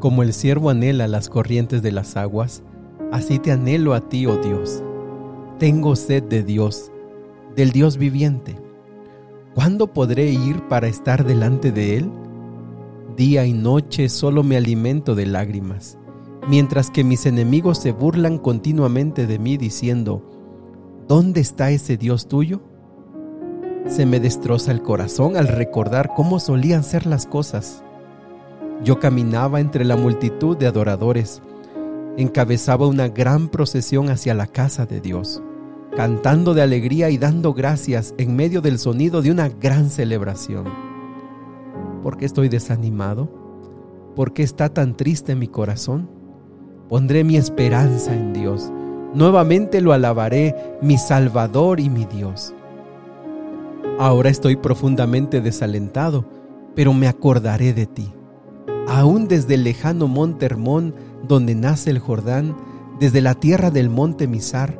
Como el siervo anhela las corrientes de las aguas, así te anhelo a ti, oh Dios. Tengo sed de Dios, del Dios viviente. ¿Cuándo podré ir para estar delante de Él? Día y noche solo me alimento de lágrimas, mientras que mis enemigos se burlan continuamente de mí diciendo, ¿dónde está ese Dios tuyo? Se me destroza el corazón al recordar cómo solían ser las cosas yo caminaba entre la multitud de adoradores, encabezaba una gran procesión hacia la casa de Dios, cantando de alegría y dando gracias en medio del sonido de una gran celebración. ¿Por qué estoy desanimado? ¿Por qué está tan triste mi corazón? Pondré mi esperanza en Dios. Nuevamente lo alabaré, mi Salvador y mi Dios. Ahora estoy profundamente desalentado, pero me acordaré de ti aún desde el lejano monte Hermón, donde nace el Jordán, desde la tierra del monte Misar,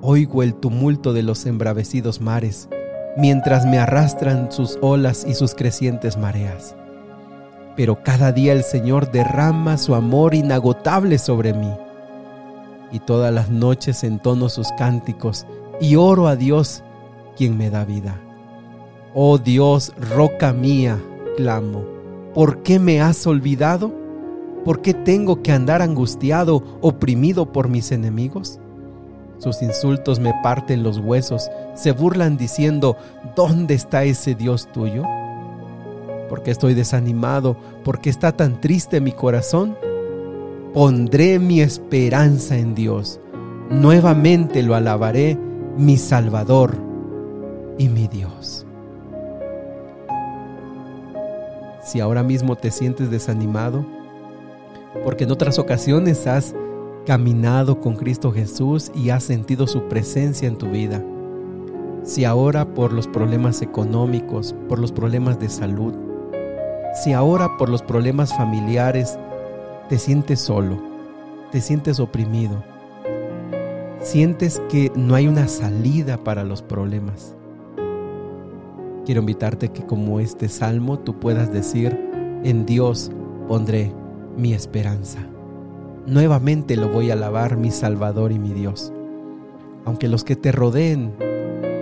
oigo el tumulto de los embravecidos mares, mientras me arrastran sus olas y sus crecientes mareas. Pero cada día el Señor derrama su amor inagotable sobre mí, y todas las noches entono sus cánticos y oro a Dios, quien me da vida. Oh Dios, roca mía, clamo ¿Por qué me has olvidado? ¿Por qué tengo que andar angustiado, oprimido por mis enemigos? Sus insultos me parten los huesos, se burlan diciendo, ¿dónde está ese Dios tuyo? ¿Por qué estoy desanimado? ¿Por qué está tan triste mi corazón? Pondré mi esperanza en Dios. Nuevamente lo alabaré, mi Salvador y mi Dios. Si ahora mismo te sientes desanimado, porque en otras ocasiones has caminado con Cristo Jesús y has sentido su presencia en tu vida. Si ahora por los problemas económicos, por los problemas de salud, si ahora por los problemas familiares te sientes solo, te sientes oprimido, sientes que no hay una salida para los problemas, quiero invitarte que como este salmo tú puedas decir, en Dios pondré mi esperanza. Nuevamente lo voy a alabar mi Salvador y mi Dios. Aunque los que te rodeen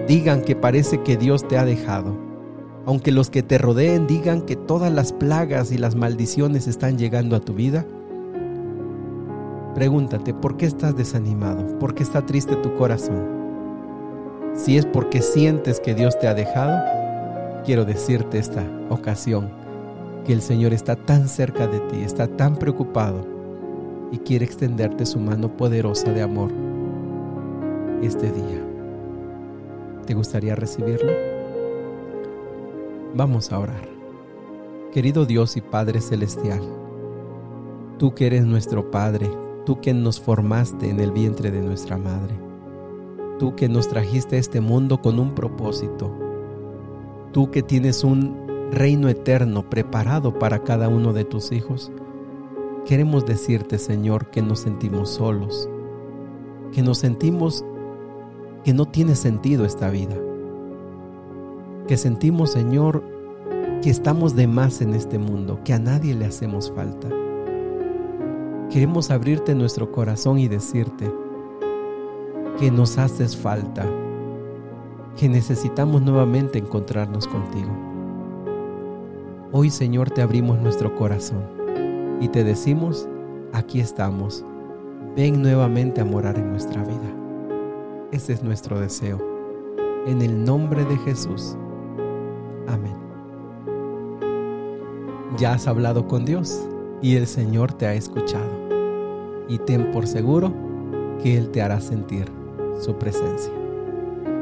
digan que parece que Dios te ha dejado, aunque los que te rodeen digan que todas las plagas y las maldiciones están llegando a tu vida, pregúntate, ¿por qué estás desanimado? ¿Por qué está triste tu corazón? Si es porque sientes que Dios te ha dejado, quiero decirte esta ocasión que el Señor está tan cerca de ti, está tan preocupado y quiere extenderte su mano poderosa de amor este día. ¿Te gustaría recibirlo? Vamos a orar. Querido Dios y Padre Celestial, tú que eres nuestro Padre, tú que nos formaste en el vientre de nuestra Madre, tú que nos trajiste a este mundo con un propósito, tú que tienes un reino eterno preparado para cada uno de tus hijos, queremos decirte, Señor, que nos sentimos solos, que nos sentimos que no tiene sentido esta vida, que sentimos, Señor, que estamos de más en este mundo, que a nadie le hacemos falta. Queremos abrirte nuestro corazón y decirte que nos haces falta, que necesitamos nuevamente encontrarnos contigo. Hoy Señor te abrimos nuestro corazón y te decimos, aquí estamos, ven nuevamente a morar en nuestra vida. Ese es nuestro deseo. En el nombre de Jesús. Amén. Ya has hablado con Dios y el Señor te ha escuchado. Y ten por seguro que Él te hará sentir su presencia.